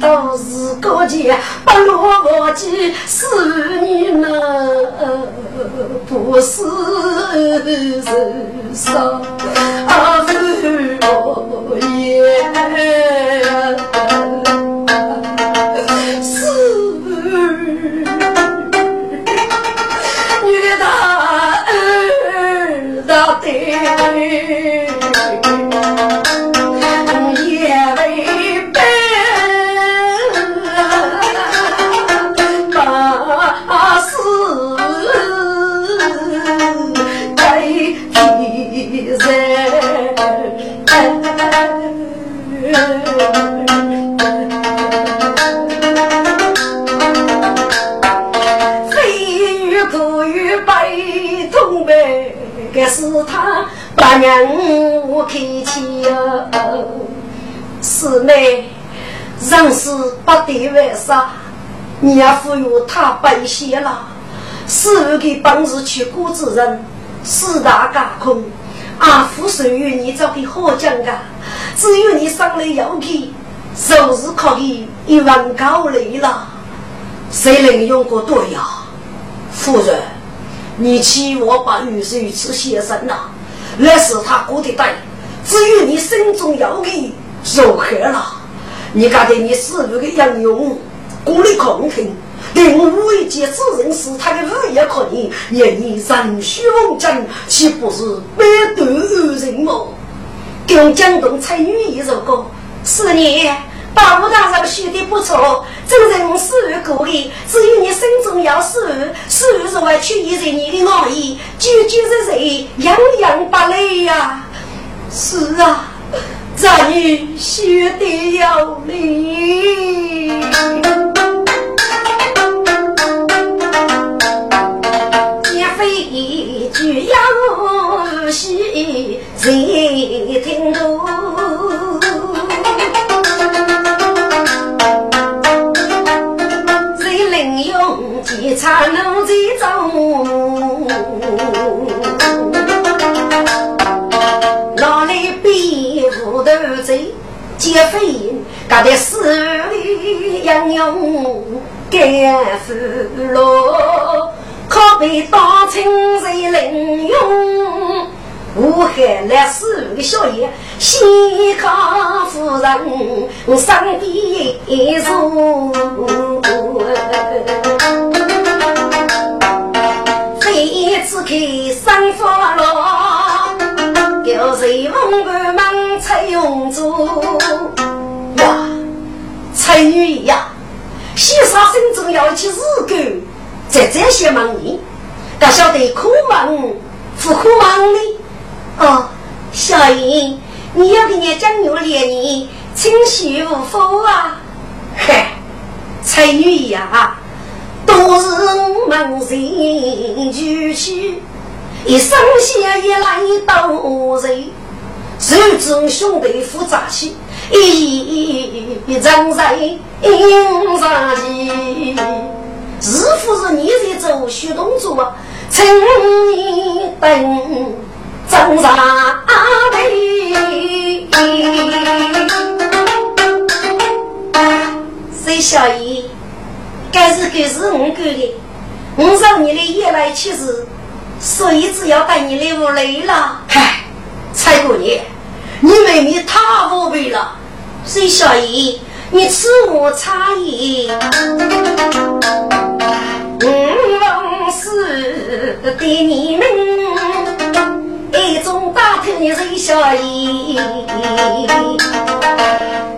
都是过节，不落我记是你呢，不是人生。啊，是我也娘我开气哟，师妹，人事不得为啥？你要赋予他本些了，师傅给本事去过之人，四大架空，阿父授予你这个好讲的，只有你上来要去，收拾可以一万高累了，谁能用过对呀，夫人？你欺我把玉水池先生呐，那是他过的对，至于你心中要给如何了？你觉得你是不个杨勇过的空听，令我一介之人是他的日夜可以，愿你人虚龙争，岂不是百毒人吗？给江东才女一首歌，是你。大武大上学的不错，真人是过的，只有你心中要是是是为取悦在你的爱意，句句是是样样不累呀。是啊，咱女学的要理，也非一句要戏，谁听懂？一场怒气中，哪里比糊涂贼劫匪？搞得死里英勇干俘虏，可被当成贼凌用。武汉来四个小爷，西康夫人上帝。一次开生发了，叫谁问个忙才用做呀？才女呀，先生心中要起日干，在这些忙里，可晓得苦忙不苦忙呢？哦，小英，你要给你讲牛脸你清洗无否啊？嗨，才女呀！都是我们人聚去，一生下一来都人，手中兄弟复杂起，一一人人应上去。是不是你在做学动作？请你等正上队。谁小姨？该是该是我干的，我让你来夜来乞食，所以只要带你来屋来了。嗨，蔡姑娘，你妹妹太无味了。水小姨，你吃我茶叶。我是对你们一种大头你最小姨。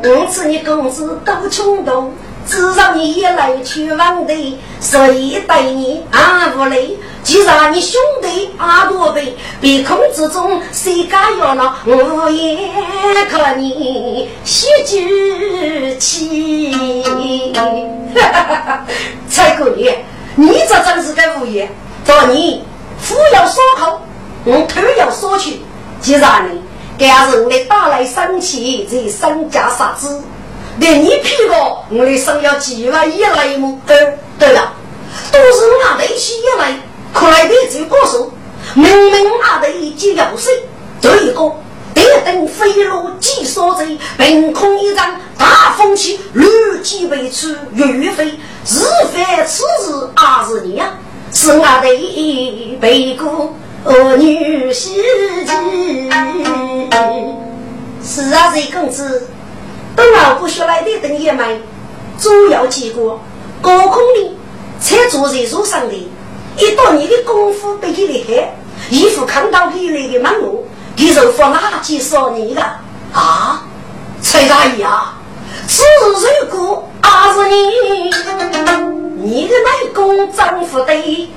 我知你公子多冲动，只让你一来去往的，所以对你阿无累。既然你兄弟阿多辈，鼻孔之中谁敢要了？我也可你喜之气。哈哈哈！蔡姑娘，你这真是个无言。说你腹要锁口，我腿要锁去。既然你给人的打来生气，这身家杀子，连你屁股，我的生要几万一来么？对，对。了，都是我的起一来。可来的这个手，明明阿的一记要水，这一个电灯飞落几所在，凭空一张大风起，绿几辈出岳飞，日非此日阿是你呀，是阿的背骨儿女喜气，是啊，这公子，等我不学来的等也买，主要结果高空的，才坐在树上的。一到你的功夫比你厉害，衣服看到你那个门路，你就放垃圾说你的啊，崔大爷啊，此如果阿是你，你的内功丈夫的，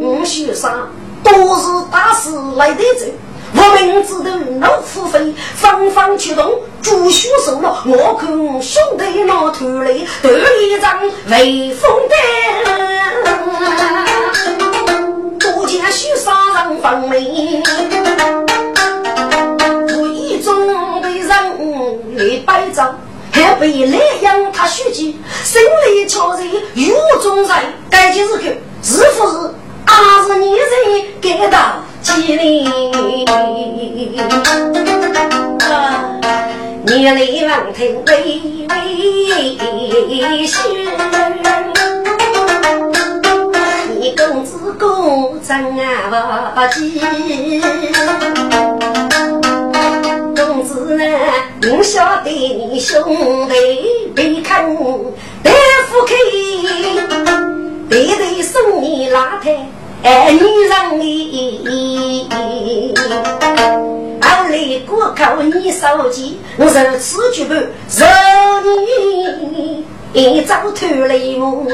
我学生都是大师来得走。我名字的老虎飞，方方出动，朱血受了。我看兄弟那头来，头一张威风的，不见许杀人放命，无意中被人来摆账，还被来养他书记，心里瞧着有中人，该几日去，是不是？还是你人给到吉林，你来望听微微笑，你公子公真不急，公子呢，我晓得你兄弟别看大夫开。对对，送你拉台，哎，女人你，后来过口你手机，我如此举步，受你一早偷来我，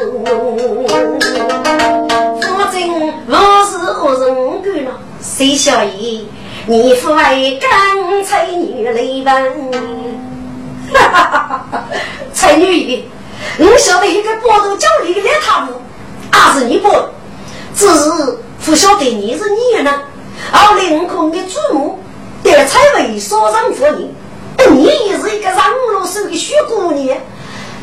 反正我是何人干了？谁晓得你父爱刚才女来问，哈哈哈哈！才女，我晓得一个波头叫你来他们。那是你不，只是不晓得你是你呢。而林空的祖母得才为所上夫人，你也是一个上罗手的小姑娘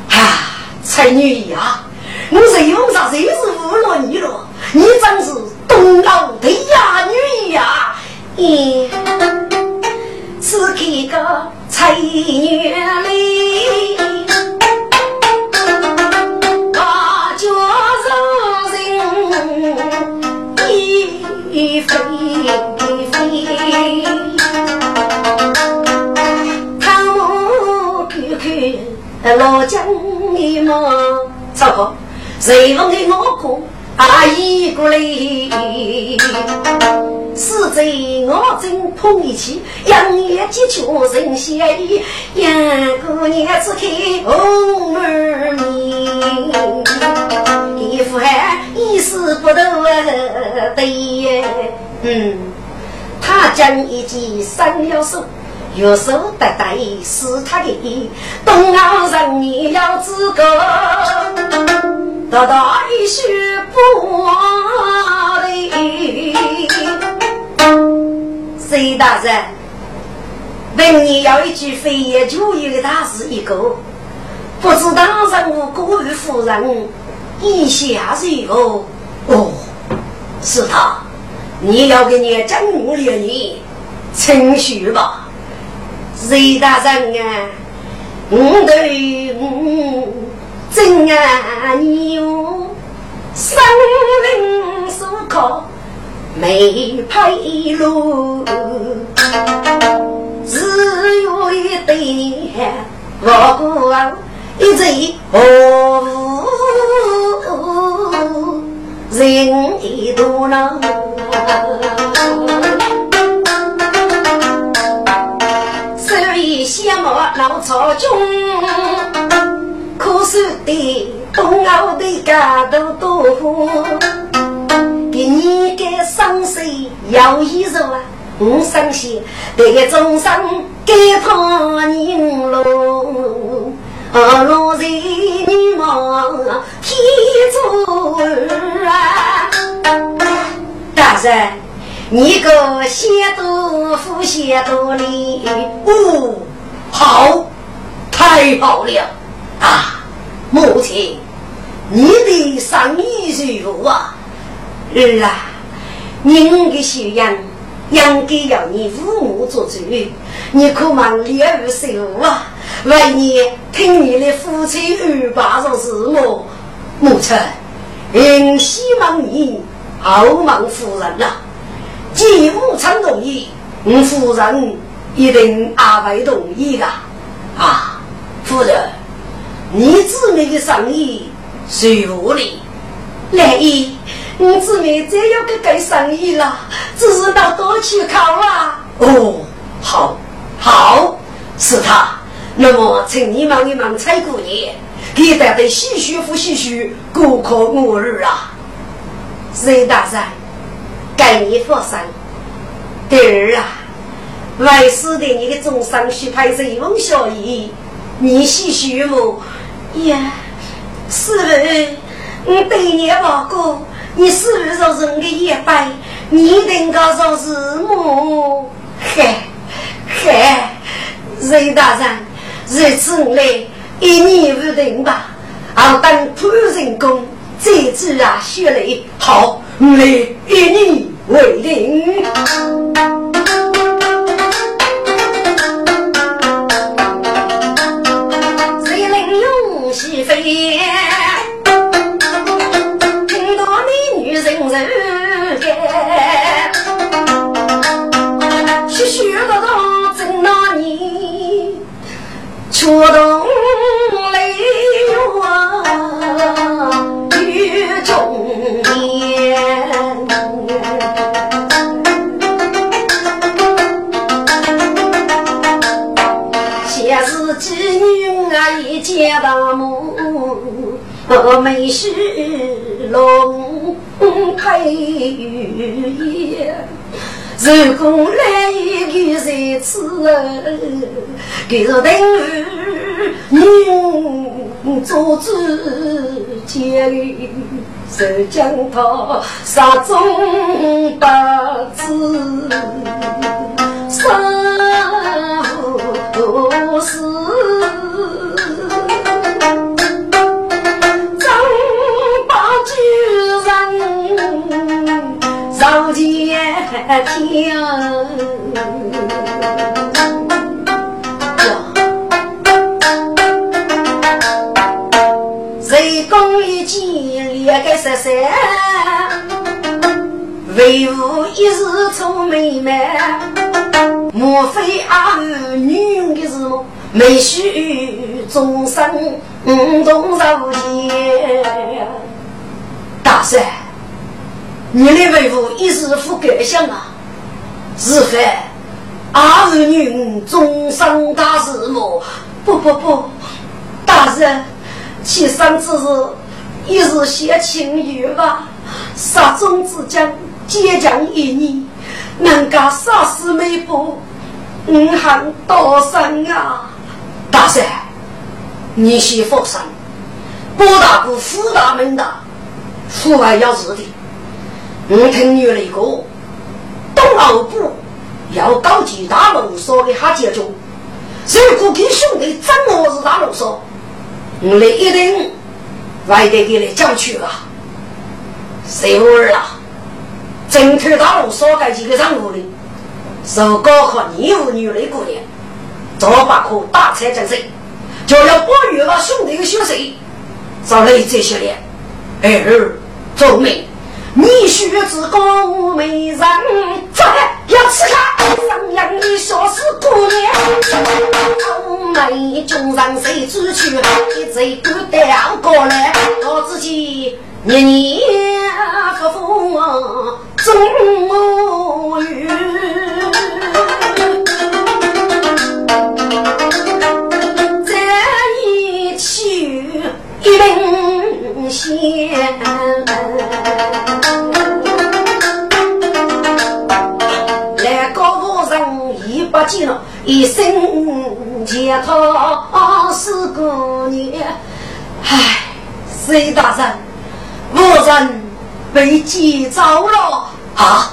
啊，才女呀！我谁用上谁是误了你了？你真是东老的哑女呀！咦，是这个才女哩。老江的嘛，走好，随风的我过阿姨过来，是在我正碰一起，杨叶几秋人写意，杨姑娘只看红儿面，衣服还一丝不透对，嗯，他将一件三要手，右手得带是他的，东澳人你要资格，得到一句不忘的。隋大人，问你要一句飞檐走壁的大事一个，不知当人物过于夫人，意下如何？哦。是他，你要给你讲我连你程序吧，隋大人啊，我对我真爱你哟，生灵所靠没配路，只有一对我不一直哦。人一多呢，闹朝中，可是的东欧的家都多，给你个伤心要一肉啊，我伤心，这个终生给他人喽。落在女王天主啊！大人，你个先多福先多礼，哦，好，太好了啊！母亲，你的生意如何啊？儿啊，您的修养应该要你父母做主，你可忙练武修啊！为你听你的夫妻安排着事么？母亲，仍希望你好望夫人呐。既无常同意，我夫人一定阿会同意的。啊，夫人，你姊妹的生意谁负哩？来意，你姊妹再要个干生意了，只是到多去考啊。哦，好，好，是他。那么，请你忙一忙蔡姑爷，给带的细许不细许，过客我儿啊。隋大人，该你放心。第二啊，为师的你的终身需派随风小姨，你细许么？呀，师傅，我对你报告，你师傅说人的。一百，你能够说是母？嗨嗨，隋大人。日此来，一年无定吧。好等仆人工，再知啊血泪。好，我来一年为定。就是等于你做主监狱，是将他杀中八字，杀无死。上前听，个十三，为何一时愁眉眉？莫非阿儿女的是么？没许终生不同受煎，大帅。你的为父一时不敢想啊，是非二儿女终生大事么？不不不，大人，其生之日一日写情语吧，杀中之将坚强一年，能够杀死美部，五行多生啊！大帅，你先放心，包大哥福大门的，父还要是的。我听女来过，东欧部要搞几大龙说给他解决。如果给兄弟真我是大龙说，我来一定外地给你讲去了。谁儿啊？整天大龙少开几个任务的，受高考你务女来过年，早把可大菜整成，就要保育了兄弟的学习，找来这些人，儿做媒。你学子高美人，走开，要吃他。上扬的小四姑娘，美军人谁知去？一直孤单过来，我自己年年和风中雨。这一曲一定。仙。来高夫人已不见了，一生解脱是个女。唉，谁大人，夫人被击走了啊！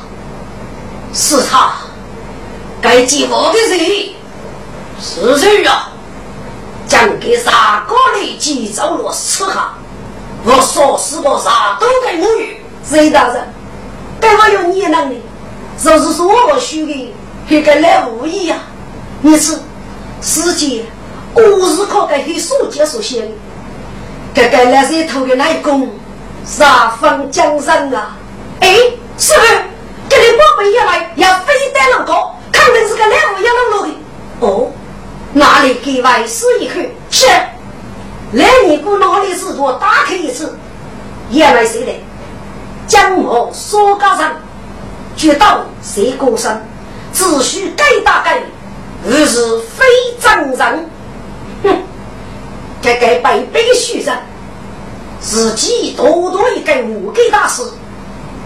是他，该击我的人，是谁呀、啊？将给杀哥来，击走了是他。我说是个啥都该母语。隋大人，该我有你能力，就是说我许的，还该来无意呀？你是世界无日可给黑书结束写的。这个来这头的内功，杀风江山啊！哎，师傅，给你宝贝一来，要飞单那个，肯定是个来无要路的。哦，哪里给外师一口？是，来你姑哪里是我打开一次，原来谁的？江某说高上，决道谁高山，只需改大改，而是非正人。哼！这该白白许人，自己多多一个无给大事，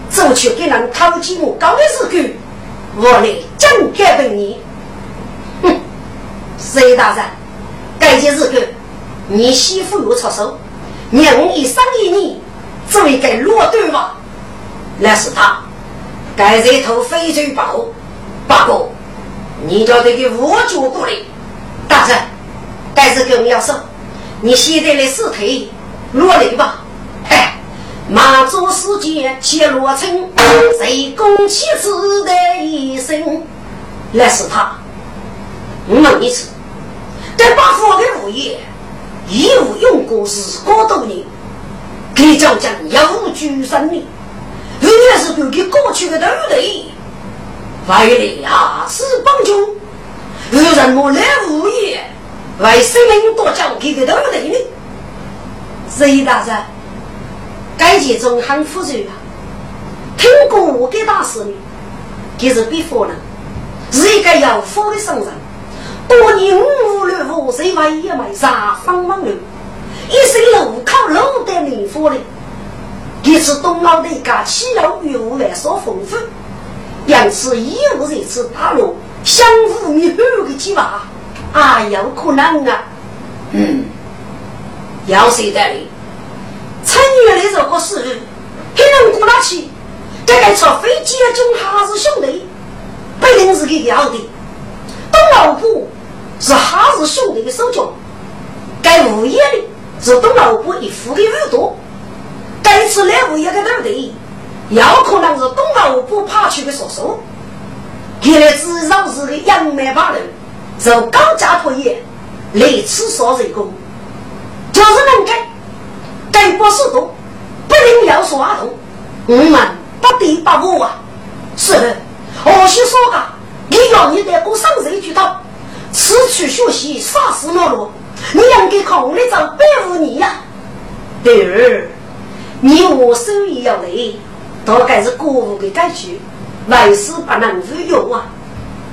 走去给人讨起我高的日子，我来讲给本你。哼，隋大人，该些日子你媳妇又出手，娘一生一你，做一个落对吧？那是他，该这头翡翠宝，八哥，你叫这个五角过来，大人，该是给我要收。你现在的尸体落泪吧？哎，马祖世界揭落成，谁公妻子的一生？那是他。我问一次，这把佛的物业义务用过是多多年，给将将有举生的，原来是给过去的对不对？为了牙齿帮助，有人我来无业。为生命多讲给个对不对呢？隋大人，该件中很复杂啊。听过我给大师呢，就是比佛呢，是一个有福的圣人。多年五六五岁为一枚三方门路，一身路靠路的灵活的。一次东老的家气候与我们所丰富，因此一无这次大陆相互弥合的计划。啊，有可能啊，嗯，要谁的哩？参与的这个事，还能过得去？这个坐飞机的总还是兄弟，不定是给要的。东老虎是哈是兄弟的手脚，该物业的是东老伯一副的耳朵。该次来物业的对不对？有可能是东老虎爬去的叔叔，原来至少是个杨梅把人。受高价托业来此所人工，就是能改改不是多，不能要说阿童，我们不得把握啊！是，我是说个，你要你得过上岁去到，此去学习啥事没落，你应该考虑找百五年呀。第二，你我手艺要累，大概是国务的改局，万事不能无用啊！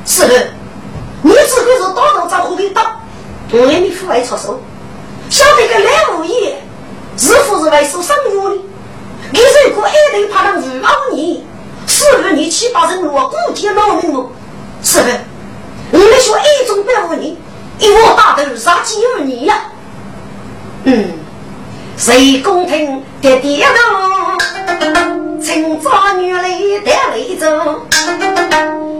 是。你只会是到头找苦给打，我让你父爱出手，晓得个来物业是否是为所生活的？你如果爱人怕能误熬你，是不是你七八成我顾及老命了？是不是？你们说一中百无你，一窝大头杀几万你呀？嗯，谁公平的跌倒，趁早女来带泪走，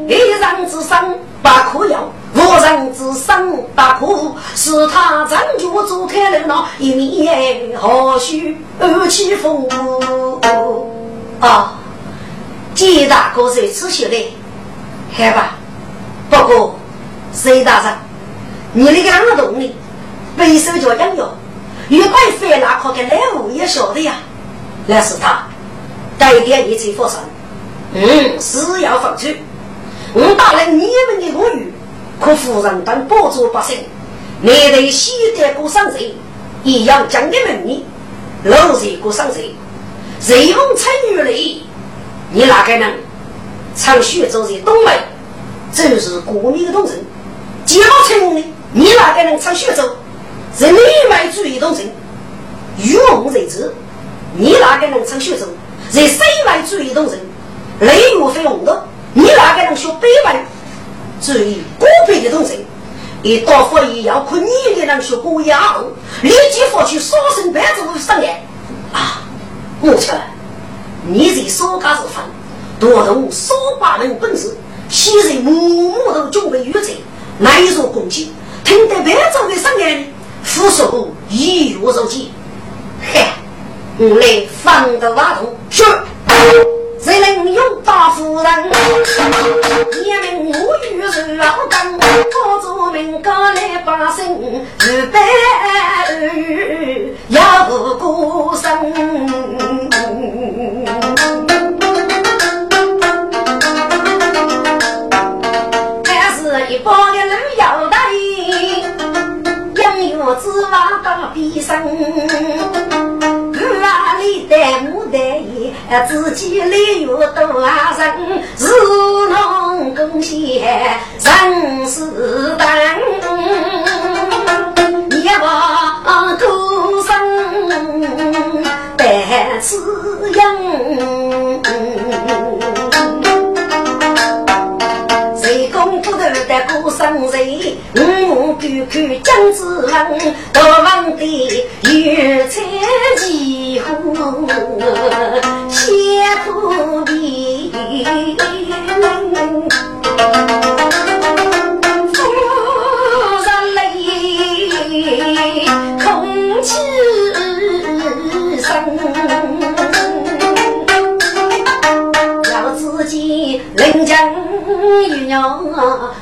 一人之身。把苦药，无人之生把苦，是他 zan 脚走开了那一面，何须二起风啊，几大哥在此写的，好吧？不过，隋大人，你那个耳洞呢？背手脚痒痒，越快飞那可跟来物也晓得呀。那是他，带点一切发生，嗯，是要放出。我打了你们的恶语，可夫人等保住百姓，你对西德过上贼，也要将你们你老贼过上贼，谁用参与嘞？你哪个人常学走在东北，就是国民的东人；结了亲呢，你哪个人常学走？是内外主义东人，欲望在这，你哪个人常学走？是西外主义东人，内务非红的。你哪个能学北外？注意，国备的东西。一到佛爷要看你的人学过样，立即发去杀身白子上来。啊，母亲，你在烧家子分，多动烧把门本事，昔日默默都准备预备，乃入公鸡，听得白子的上来，扶手一如手机。嘿，我来放个瓦洞，是。谁能用大夫人？一名母女是老干，我做民高来把身，日白日要过生。还是一包要带，养育子娃到边生。哪里带母带爷，自己来又多啊人，是农贡献人世当，一望孤生带子养。江子文，大王的有菜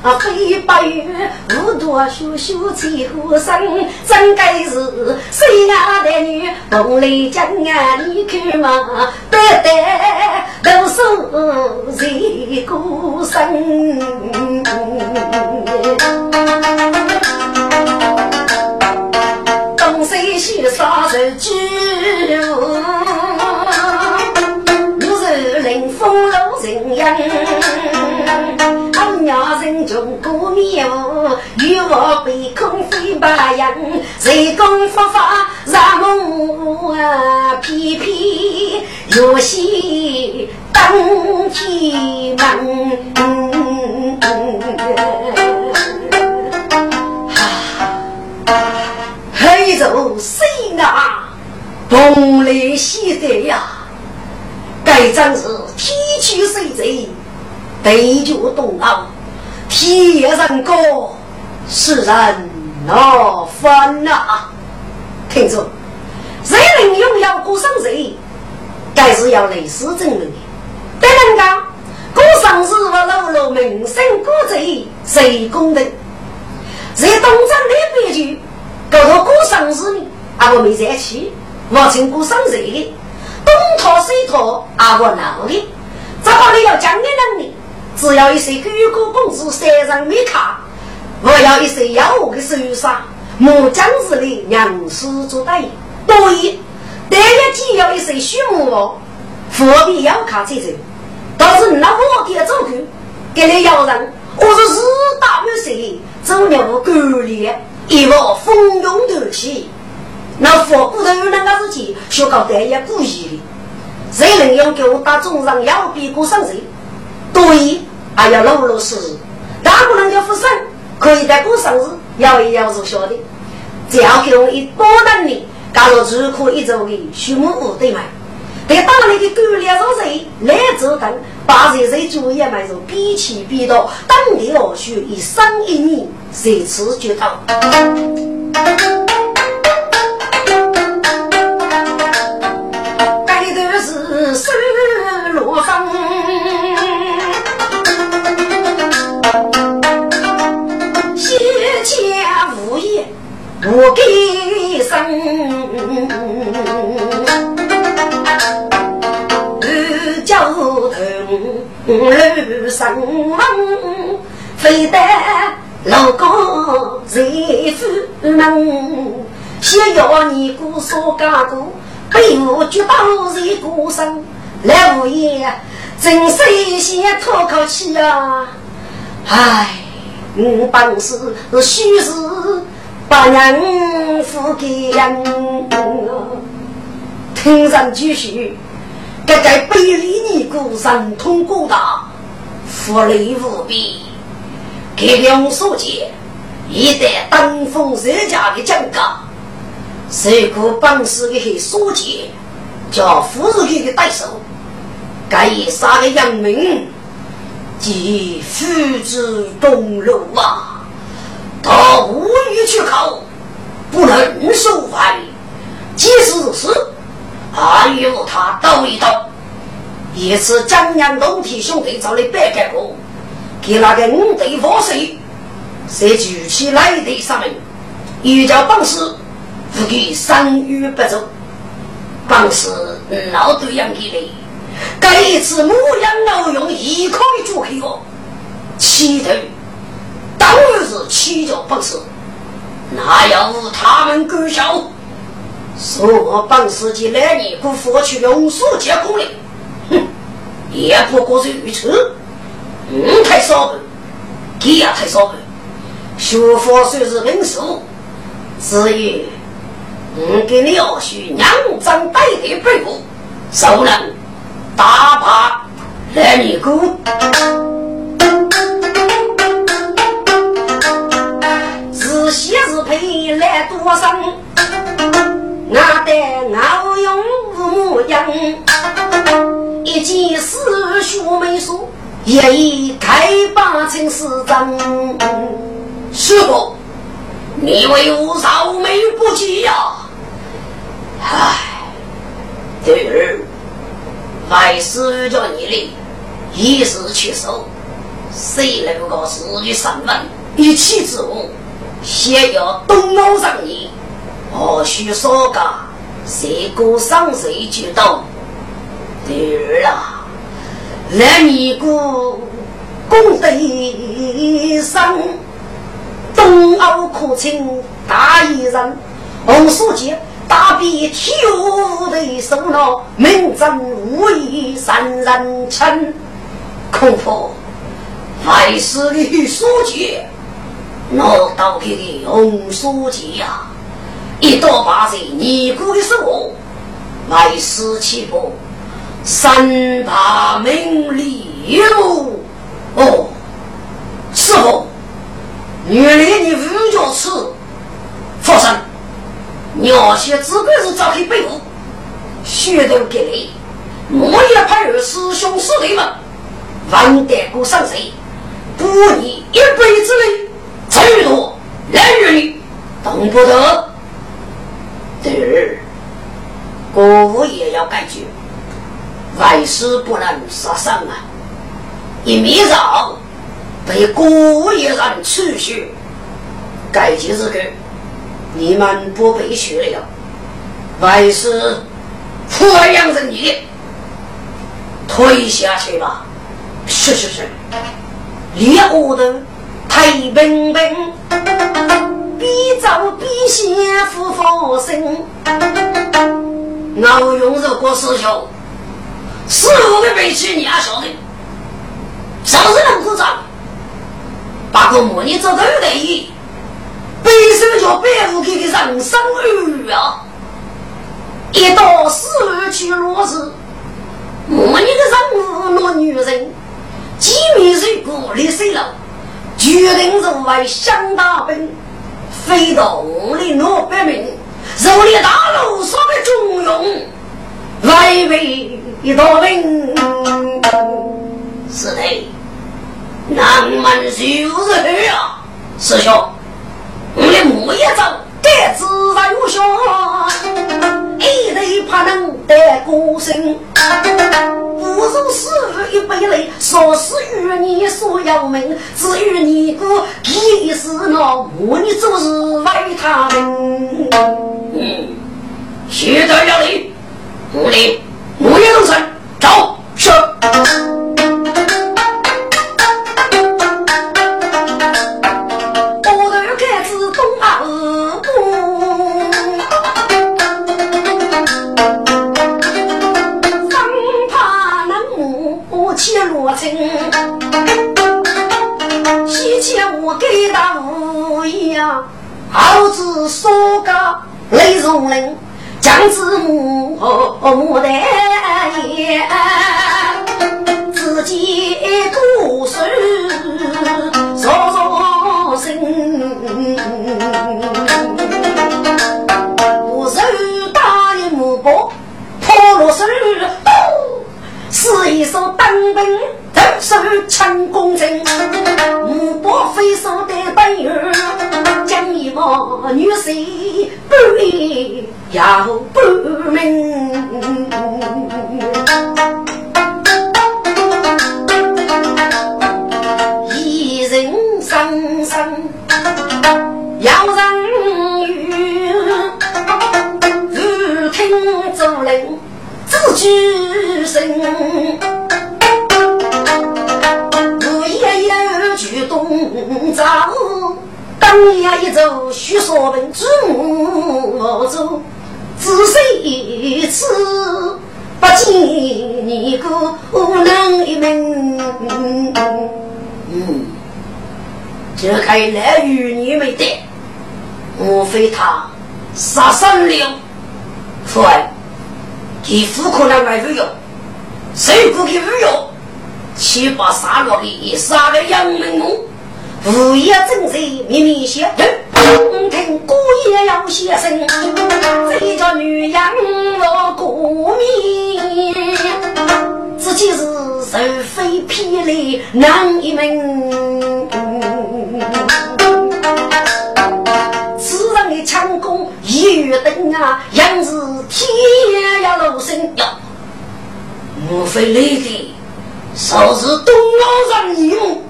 啊，飞白玉，五朵秀秀最后生，真该是谁家的女？梦里讲啊，你看嘛，白带都是谁过生？东西西啥人知？临风楼人影，中过面舞，与我被空飞白杨，谁功夫法让梦啊翩翩，游戏登天门。黑走谁啊？东来西得呀！该真是天驱水贼，地脚动脑，天人高，世人恼烦呐！听着，谁能拥有过生日，该是要类似证明的。对人讲，过生日我露露名声过贼，谁公平？在东张的编剧，搞到过生日呢，啊我没在去，我请过生日的。东讨西讨，阿我闹的，这好你要讲的能力，只要一些狗狗公子身上没卡，我要一些妖物的手杀，木匠子的娘师做对，对，第一件要一些畜牧哦，何必要卡这种？倒是你那我给走去，给你要人，我是日大有谁，走了狗脸，一我蜂拥而起。那佛骨头有那个事情，学搞得也故意的。谁能用给我打中上要比过上谁？对，哎呀，老老实实，大姑娘叫福生，可以在过生日，要一样是小的，只要给我一多大的，加入入库一周的畜牧部对吗？在大内的狗粮上谁来折腾，把谁谁主业买入，比起比到当地老鼠一生一年，谁吃就到。该的是是落上。我给生，二脚头二生门，非得老公财富门，先要你姑说家姑，被我举刀在姑上，来无言，真是先吐口气啊！唉，我本是虚实。把人付给人，听人继续，这个卑劣尼姑神通过大，福利无比，给梁书记一代登峰造价的讲讲，谁可本事的很书记，叫富裕的对手，该杀的杨明，即父子东路啊，他无意去考，不能受罚。即使是，还有他斗一斗。一次江阳东体兄弟找的白干部，给那个五队发水，谁举起来的上面，一叫帮师，不给三月不走，帮师老对样给的，这一次牧羊老用一口一煮黑哦，起头当然是七脚帮师，哪有他们够笑？说我本司机来年辜负去用书结功了，哼，也不过是愚痴。嗯，太少了，你也太少了。学佛虽是文书，至于嗯，给你要许娘张带的背部，手能打把来年功。是喜是悲来多生。我的傲勇模样，一见师兄妹说，一一开把成师长。师傅，你为我少眉不及呀？唉，对儿，外师叫你哩，一时取手，谁能够死于三门？一气之物，先要动脑上你。何须说个？谁过上谁就到。第二啊，来你个功德上，东欧可称大一人。红书记大笔挑的手脑，名正无疑三人称。恐怕还是李书记，拿到给的红书记呀。一刀把在尼姑的手，来死起步，三把名利哟！哦，师傅，原来你五角吃，佛生，鸟些只管是找去背后，血都给你，我也派二师兄师弟们，万代过上谁，不你一辈子嘞最多两日动不得。第二，国务也要感觉，万事不能杀生啊！一米上被国务也让出去，该几日个你们不被学了，万事抚养着你，退下去吧。是是是，立我的太平平。边走比先夫佛生，我用这个师兄，师傅的背起你也晓得，就是能鼓掌，把个母女做都得意，背手叫背负给的人生儿啊！一到四去落日，母女的人物那女人，几米水过里水了，决定入为乡大兵。飞到五里六百名，肉里大路上的中庸，来为一道兵。是的，南门就是去啊，师兄，我的木叶走，该自然无效。一头怕能得孤身，不如死于一杯泪，说是与你所要命，至于你哥，一是那我你就是为他们。嗯，现在要你，我的我也动身，走，是。好子说家泪中人将子母和我的眼只见多事说说生我是大的木宝破了事是一首当兵，特首抢功人，五百飞手的本员，将一个女婿半夜要半命。当年一走许说文主母走，只是一次不见你个能一门。嗯，这看来与你没得，莫非他杀生了？父爱，给妇可能买鱼用，谁不给鱼用？七八杀落的杀了杨门木。无业正在秘密写，听姑爷要写生，这叫女人落过面，自己是受非霹雳难一门。此人的强攻一月灯啊，样是天涯路深呀，莫非来的，说是东老人一目？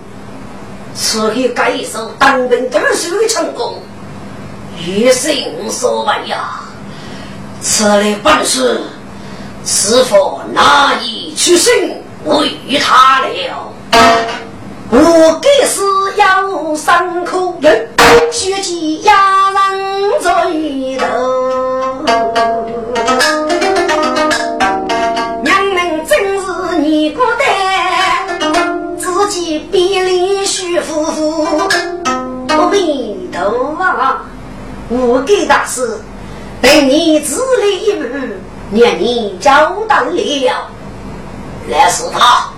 此后改一首当兵读书的成功，余生所为呀！此类本事，是否难以取胜为他了？我给是要三口人，血气压人嘴头。弥陀佛，我给大师等你自立一步，念你交代了。那是他，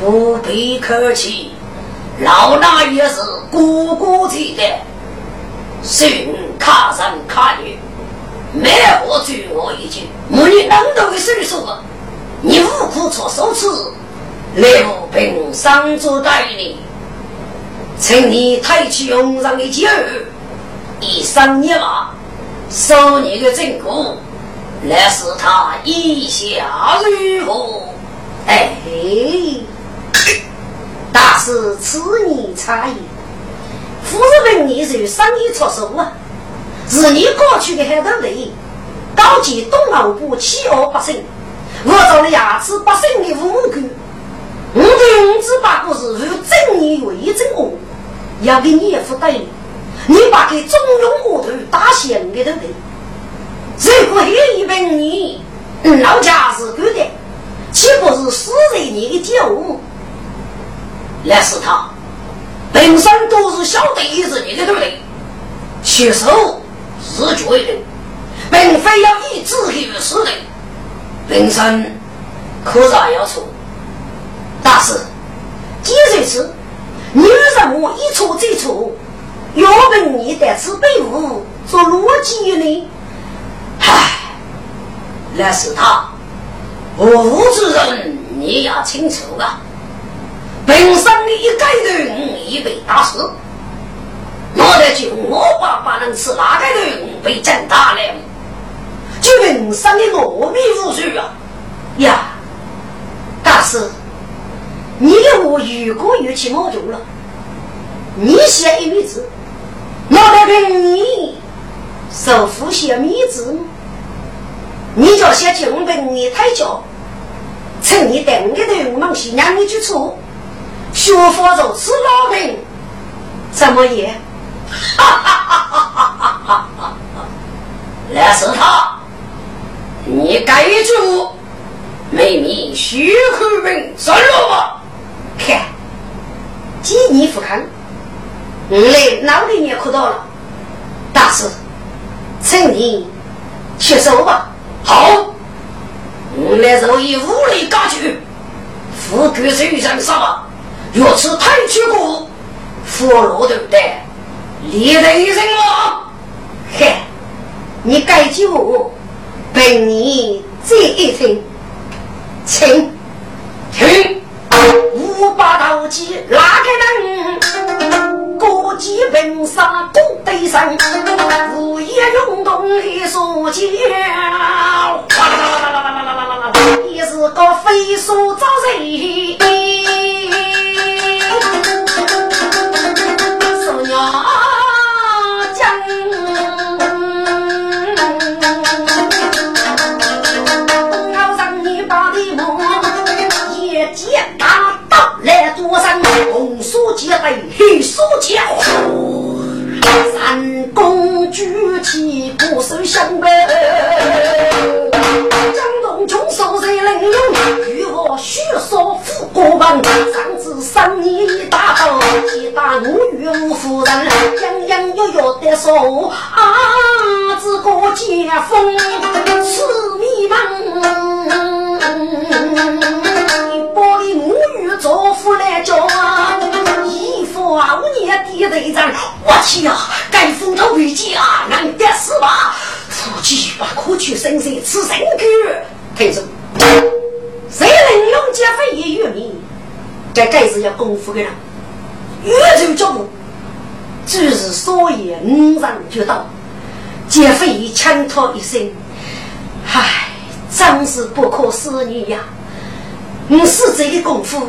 不必客气，老衲也是姑姑级的，信卡上卡女，没话追我一句，母女能斗的岁数了，你无苦错手次，刘平上主带领。请你抬起用上的酒，一生一马，收你的正果，来使他意下如何？哎，大师此言差矣。夫人你是生意出手啊，是你过去的海头雷，高级东欧部七二八胜，我做了牙齿八胜的武官。我的五子八股是如正义为正恶，要给你一副对立，你把给中庸恶头打响的对不对？如果有一本你老家是干的，岂不是死在你的脚？那是他，本身都是小弟子你的对不对？血手是绝人，并非要以自己的死的，本身可咋要错？大师，几岁时，女人我一错再错，要问你得此背物做逻辑呢？唉，那是他，我无之人你要清楚啊。本身的一改人已被打死，我得就我爸爸能吃哪个人被震大了？就本身的阿弥无数啊！呀，大师。你我如果有起矛盾了，你写一面纸，我来给你首付写名纸。你叫写起我给你太久，趁你等我等我们些，让你去出。学佛如是老命，怎么也？哈哈哈哈哈哈哈哈哈！那是他，你该住，妹妹徐慧文，算了吗。看，几年不看，我来脑里也哭到了。大师，请你接受吧。好，我来就以武力割去，富贵身上杀吧。若是太屈过，佛罗对不对？立得一人吗？嘿，你该就本你这一听，请请。五把刀子拉开门割鸡瘟丧狗对伤午夜涌动玉树叫哗啦啦啦啦啦啦啦啦是个飞俗之人结对黑手剑，三公举起鼓手响呗。张东穷手在冷用，与我血说富国王。上至三年大刀，击打我岳夫人，洋洋悠悠的说啊，这个解封是迷茫，一队长，我去呀！该风头危机啊，难得是吧？夫妻把可取生死此生苦，听着，谁能用劫匪也越命？这该是要功夫的人，宇宙角度，只是所言五人决道，劫匪倾他一生，唉，真是不可思议呀！你是这个功夫。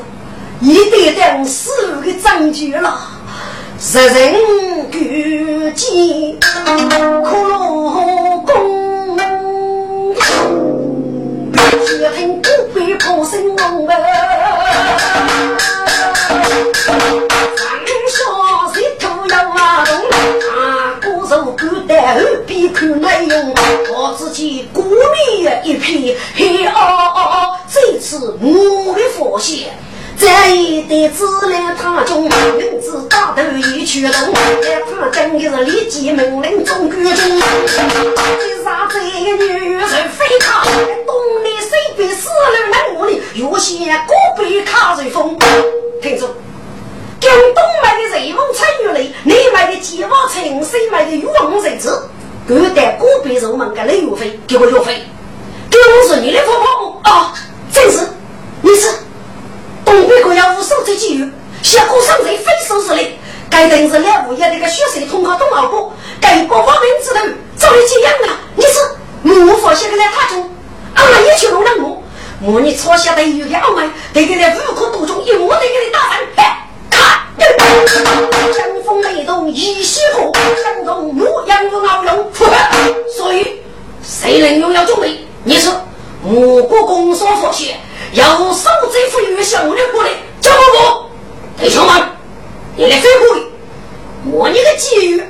一点点死的证据了，十人举剑，苦罗公，血喷古碑破神龙啊！三下石头要挖洞，啊，骨肉骨带后边看内容，我自己孤立一片，嘿哦哦哦，这次我的发现。这一代子来他中，名字大头一驱动，来他真的是立即命令中举中。为啥这女人非他？东里西北四路南五里，有些古北卡瑞风。听说，京东买的瑞丰春雨雷，你买的吉瓦城，谁买的玉皇瑞子？各带古北入门的雷月费，给我月费。就是你的婆婆啊，正是，你是。东北国要无手这机遇，下过上贼非收拾的。该等是两物业那个血水通过东奥国，该国方面指头早已这样了。你是木佛写的在他中，俺们也去弄了木。木你抄下的有的俺们得给在五库多中一模得给你打翻。哎，看，江风雷动一息火，江中木杨无熬用。所以谁能拥有准备？你说我国公所佛写。要守这副月下我的过来，叫我弟兄们，你来飞过来。我你个机遇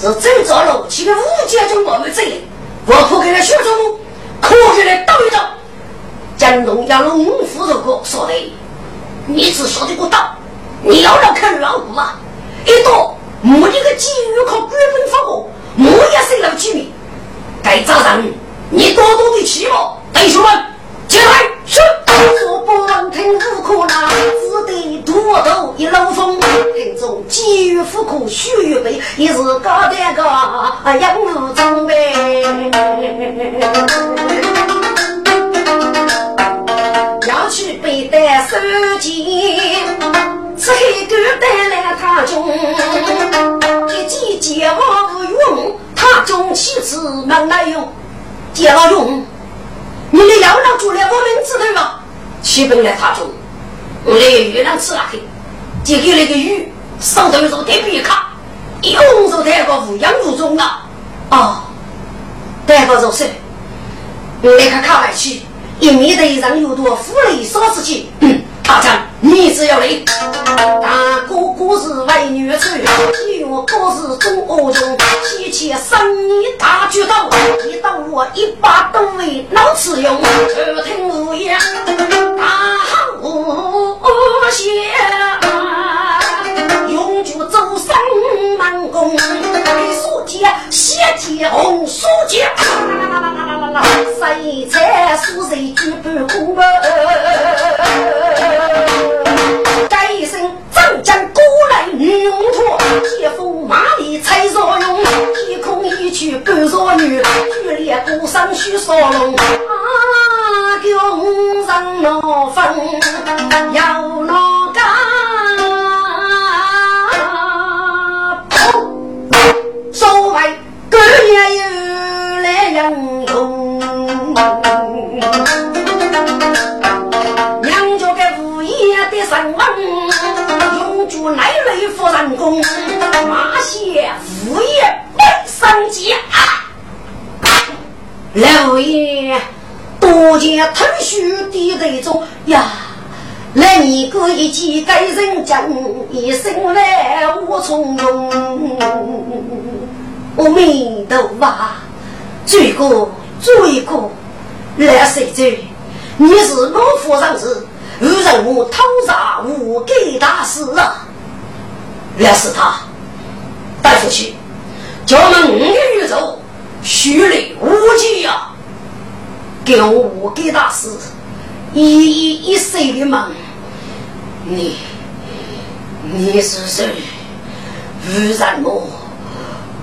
是走着了去个五家中我们这里，我不给他学中，可以来斗一斗。江东要龙虎如果说的，你只晓得个道，你要让看软骨啊！一到我你个机遇靠官本发火，没也生了机密。该咋整你多多的期望，弟兄们。起来！是。说不闻听无可拿，只得独头一路风。听众机遇富可须预备，也是高点个养武装备。要去背带手巾，此黑狗带来他中，一记剑无用，他中气质蛮耐用，剑老用。你的养老主来我们知道吗？七本来他中，我的月亮吃了黑，就给那个鱼上头说特别卡，一红手太高无影无中了！哦，太高做事，我来看卡外去，一面头上有多富丽少自己。大将，你只要来。大哥哥是为女婿，二哥是中恶中，提起生意大举刀，一刀我一把都为老子用。耳听无言，大喊无邪，永绝走上南宫，书记写起红书记，谁才是谁举不公？改上须烧龙啊，江上闹风要闹干，所谓狗也有来人攻。娘家的物业得神翁，永住来雷夫人功，马歇物业被升级。老爷多见头须的那种呀，来你哥一记该人讲，一生来无从容。阿弥陀佛，罪过罪过，来谁罪？你是老夫上士，误人我偷杀无给大师啊！来是他带出去，叫我们五个宇宙虚里无际呀！给我无给大师一一一岁的梦，你你是谁？误人我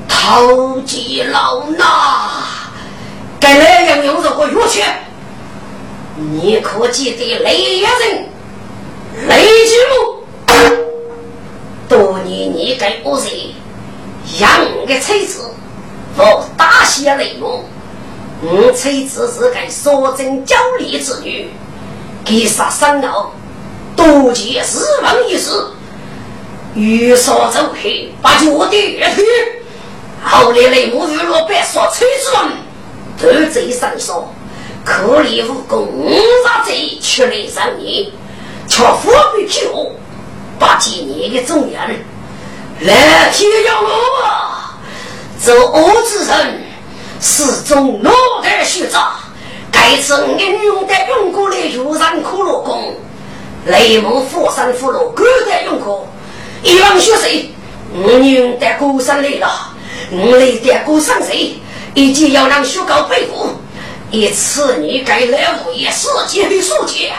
偷鸡老衲，该哪样用这个药去？你可记得雷人雷之母？多年你给我是养个妻子，我大写雷母。我妻子是个所真娇丽之女，给杀生后多见死亡一事，欲说走黑，把脚跌去。后来雷母遇了白说妻子人，都贼上说。可怜无功，杀贼出来上年，却伏笔救把几年的重人来天要我啊！做恶之人，始终脑袋虚杂。该次我用得用过的游山苦罗宫，雷蒙佛山佛罗各得用过。一王学谁？我用得高山来了，我来得高山谁？一定要让学高背负。一次，你该来物业世界的书记，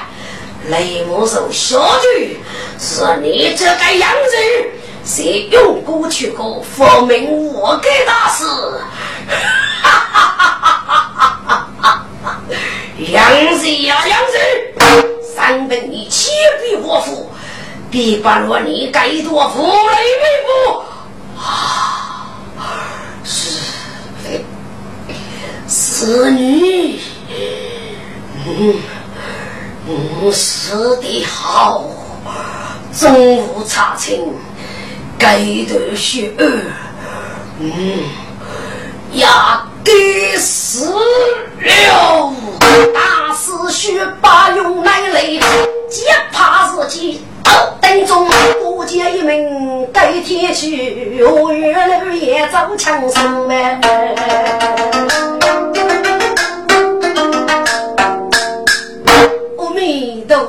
雷木寿小队是你这个样子，谁用过去过佛明我给大师？哈哈哈哈哈哈！样子呀杨子，三本你切比我富，比把罗你该多富雷为富啊！是。子女，嗯嗯，死的好，终无差错，该得血儿，嗯，呀，给死了。大师须把用来累，只怕自己等中不见一名，该天去，我原来也遭枪伤呗。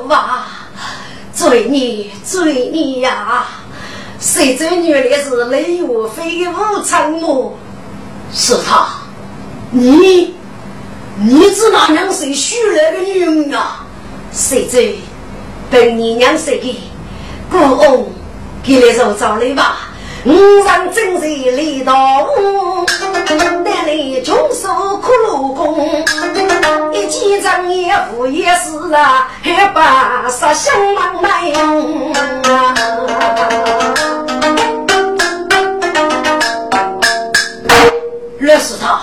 哇！罪孽罪孽呀！谁这女的是雷岳飞的武昌母？是他，你你是哪娘谁许来的女人啊？谁知本你娘谁给？故翁给来受找来吧。五人正是李道武，带来穷守苦路工，一见张也富也是啊，还把杀相忙来用啊！热死他，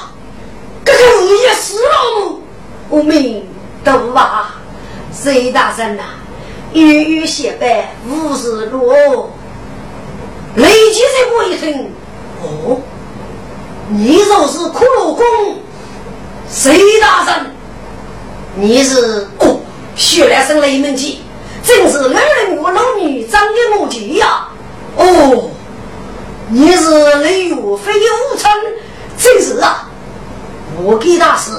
这个物业死了，我们都啊，谁大人呐？月月写白，无事路。雷击这过一听，哦，你就是骷髅公，谁大人？你是哦，血来生雷门气，真是老人我老女长的母鸡呀！哦，你是雷岳飞的武昌，真是啊！我给大师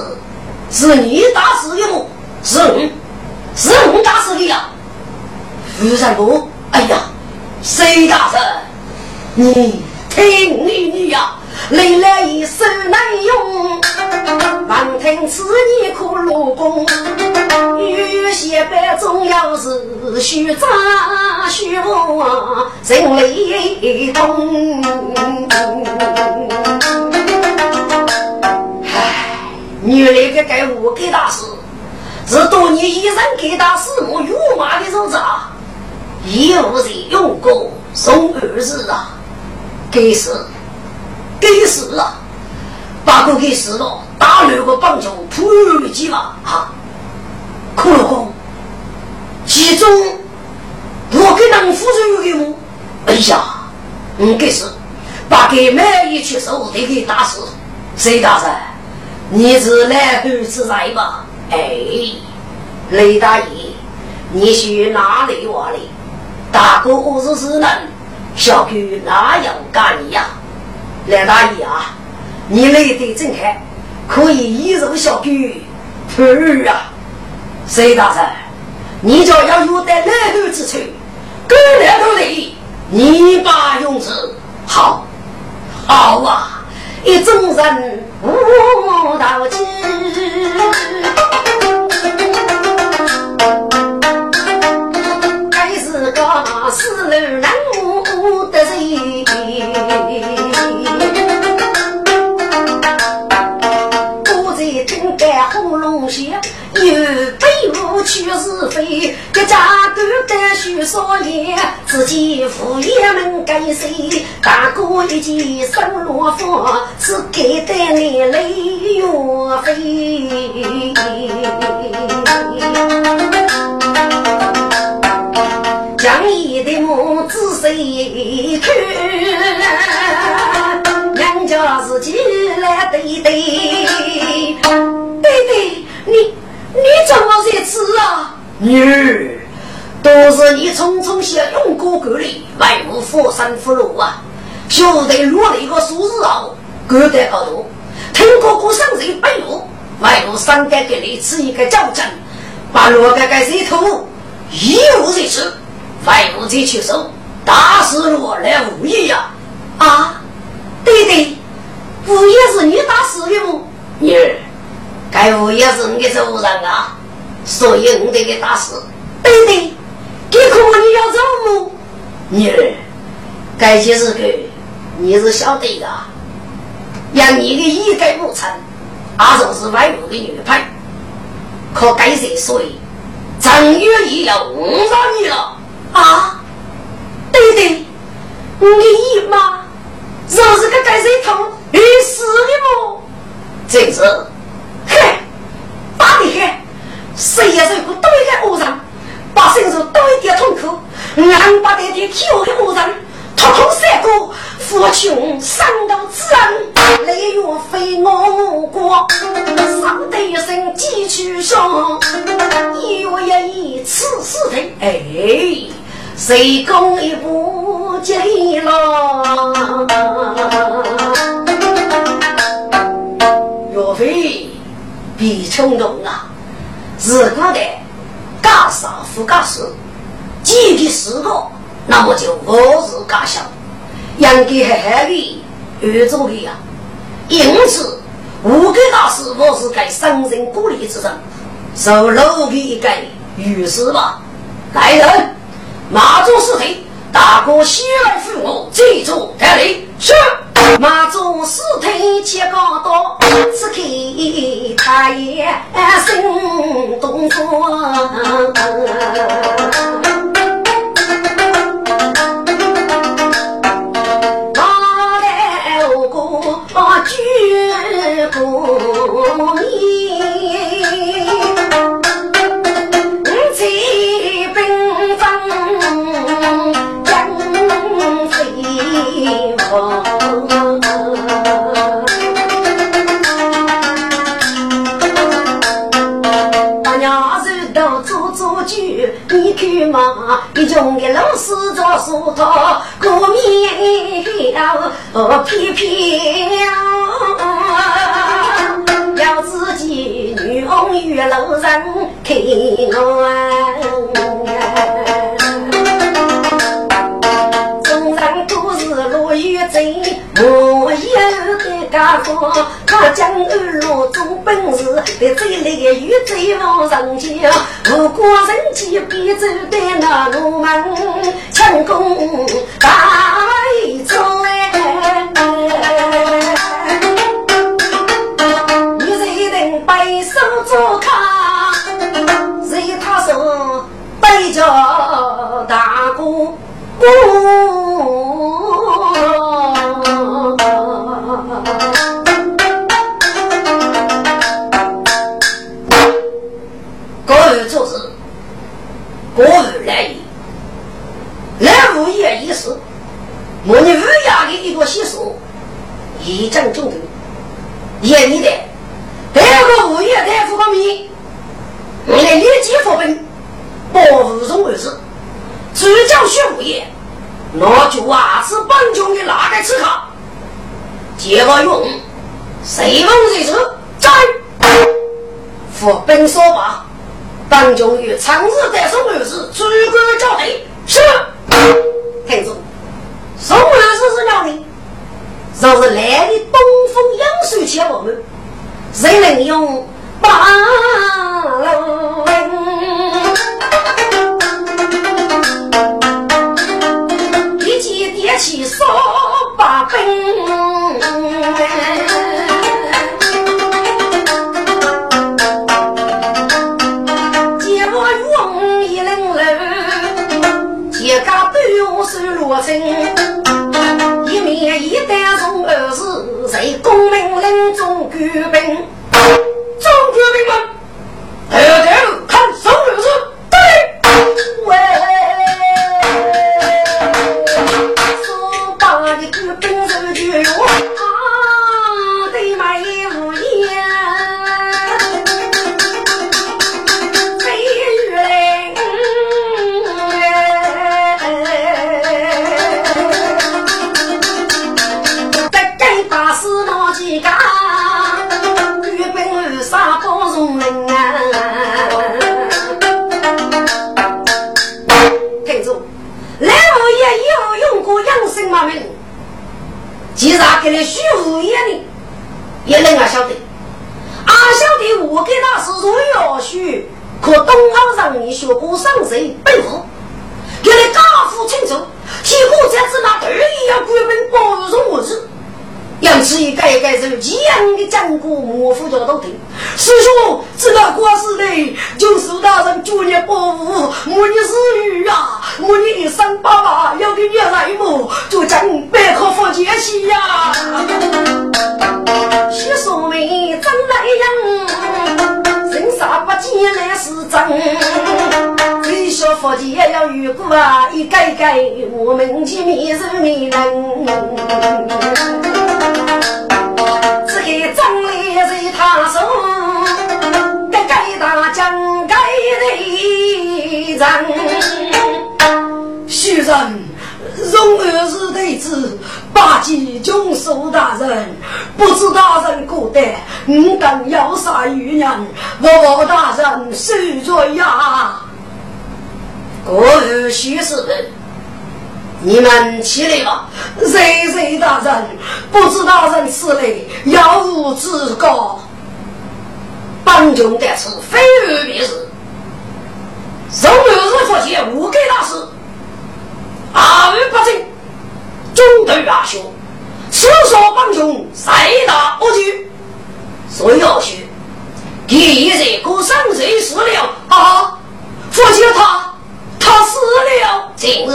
是你大师的母，是你，是你大师的呀！夫人不，哎呀，谁大人？你听你女呀，累了一身难用，望听此言可落功。有些白重要是虚张虚望，人雷动。唉，原来个该我给大师，是多年以前给大师我辱骂的日子啊，有人用过送儿子啊。给死，给死了，把个给死了，打六个棒球，扑了几把啊！可老公，其中我给能夫人有给我，哎呀，嗯，给死，把给每一去手得给打死。谁大人，你是来后之人吧？哎，雷大爷，你是哪里话的？大哥我是是人，小哥哪有干你呀？梁大爷啊，你来得正开，可以一入小哥。儿啊，谁大人，你就要有点来后之处，狗来都得，你把用之好，好啊，一众人无道之。是非。各家各单许少年，自己父爷们该谁？大哥一见生罗房，是给的你泪月飞。将一的母子谁去？娘家自己来对对，你怎么在此啊？女儿，都是你匆匆下用过格里，外无佛山福禄啊！就得落了一个数日后，隔得高度，听哥哥上人背路，外无三该给你吃一个教证，把罗哥哥这头一无是处。外无再去手，大事落来无义呀！啊，对对，物业是你打死的么？女儿，该物业是你的主人啊，所以我得给打死。对对，给可你要走么？女儿，该些日个你是晓得的，让你的一概不成，阿就是外国的女配，可该谁说？正月也要误上你了。啊，对对，你姨妈若是个该谁头，你死的不？真是，嘿，打的很，谁也是个多一个恶人，把身上多一点痛苦，俺把这点挑的恶人，统统杀过，扶穷上到自然，雷月非我过，上得一声几曲声，一月一次死的，哎。谁攻一步接了？别冲动啊！自古的干啥不干事，几个四个，那么就无日干小，应该还海里预做的呀。因此，五个大师我是该生人鼓励之人，受楼的一个御史吧，来人。马祖师退，大哥先来扶我，这座带领是。马祖四腿，切高刀，此刻他也心动要皮皮，要自己女红玉楼人看我，众人都是落雨贼，我有。家国，他将二路做本事，在这里与贼王上交。如果人气必走的那路门，强攻结果用，谁风谁出？在，副本说罢，本中与长日带送儿子主管交代，是，听住，送儿子是鸟的。若是来的东风扬水前我们，谁能用八起扫把兵，其实给了徐无言的，也能俺晓得。俺晓得我给他是若要虚，可东方上你学过上谁背负，给了家父清楚，提过这子那头一要关门包容我子。因此，一改改成这样的讲过，莫夫叫都听。师兄，这个国事呢，就是大人主念保护，母女私语啊，母女的生爸爸要给你来么？就讲百合佛结西呀。西说妹真来人，人傻不见来是真。最小佛结要遇过啊，一改改我们见面是没人。只给张烈在他手，该该大将该内人。徐人，荣儿是弟子，八级军属大人，不知大人过得，你等要杀余娘，我我大人受罪呀。过日徐氏人。你们起来吧，谁谁大人，不知大人此来要无之告。本中得此非而别是，从六日佛前无给大师，阿谀不敬，中对阿兄，此说本中谁大不惧？所以要学，第日过生谁死了啊？佛前他他死了，今日。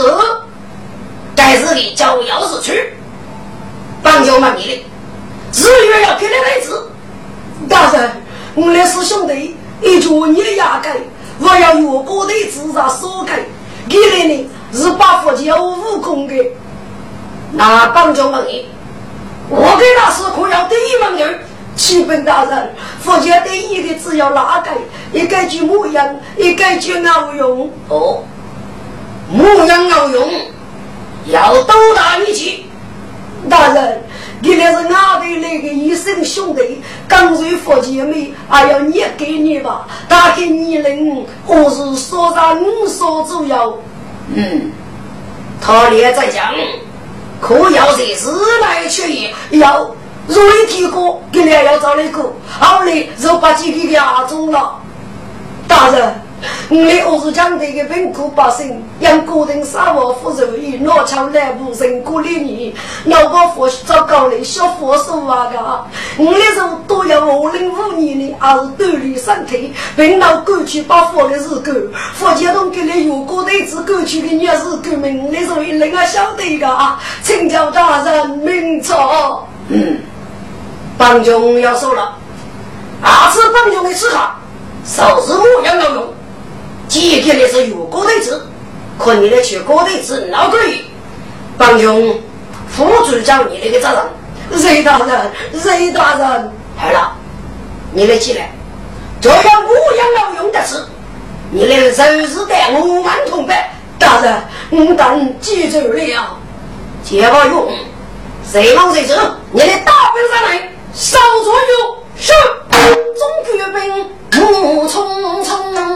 该日里叫钥匙去，帮救嘛你的，日月要给你来子。大人，我那是兄弟，一脚你压盖，我要越过的自杀所盖，给了你是把佛教悟空的。那帮救嘛你，我给他是可要第一门人。启禀大人，佛教第一个只要哪个？一个就牧羊，一个就熬用。哦，牧羊熬用。要多大力气？大人，你那是俺的那个医生兄弟，刚入佛姐妹，还要念给你吧？他给你人，或是说上五所主要。嗯，他连在讲，可要在日来取也要。如一提过，给你要找那个，后来就把几个压中了。大人。我们二是讲这个贫苦百姓，让个人生活富足，以拿枪来不人过的你，老个佛糟糕的小佛手啊个！我们是都要五零五年的，还是锻炼身体，并到过去把佛的日子，佛教中给你有过的子过去的日子革命，你是为人啊晓得个，请教大人明察。帮中要收了，二次帮中的时刻，手是木样要用。今天的是有高对子，可你的去高对子老贵，帮兄，副主教你那个责任，谁大人？谁大人？好了，你来进来，这样我样要用的是，你来日日带我们同伴。大人，我等记住了。接把用，谁忙谁走，你的大兵上来，少左右，是中国兵怒冲冲。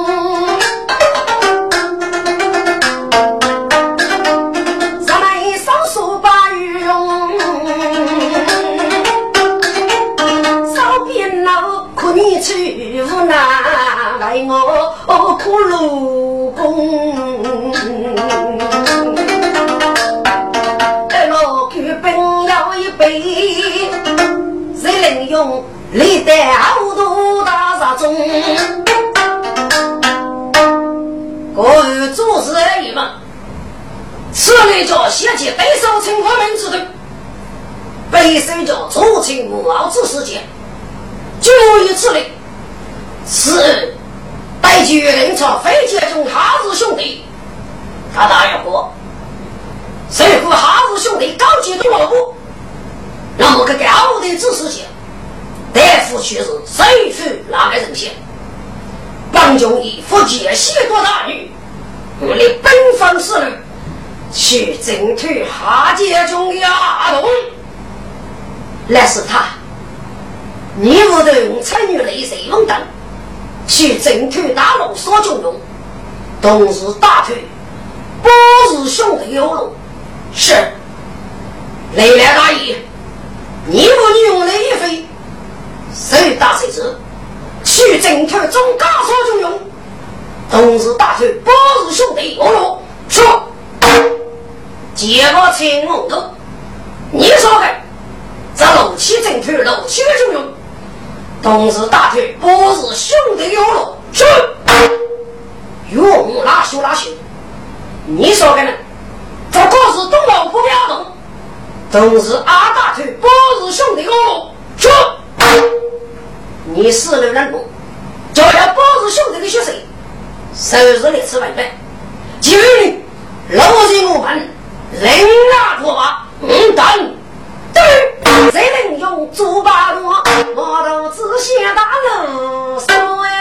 历代好多大杀中？类叫先前对手请我们之头，背手叫左请无傲之事件。就一次嘞，是带巨人朝飞机中哈子兄弟，他打要过，谁和哈子兄弟高级的萝卜，那么个高的知识些，大夫却是谁去哪个人先？帮军以福建西多大女，我的奔放之路，去征讨哈界中的阿龙，那是他。你屋头用参与雷水龙灯，去征讨大龙所军用，同时大腿，不是兄弟有龙，是。雷来大爷，你屋你用雷一飞，谁打谁知？去征讨中家所军用，同时大腿，不是兄弟有龙，说，结果青龙头，你说的，这龙气征讨龙气军用。同时大腿不是兄弟有路，是用拉修拉修。你说的呢？这个是东老不表动。同时阿大腿不是兄弟有路，是你死了人多，就要保是兄弟的血水，收拾的吃完饭，就你如今我问，人哪可把吾等对？谁能用竹把我？我都只想打人生。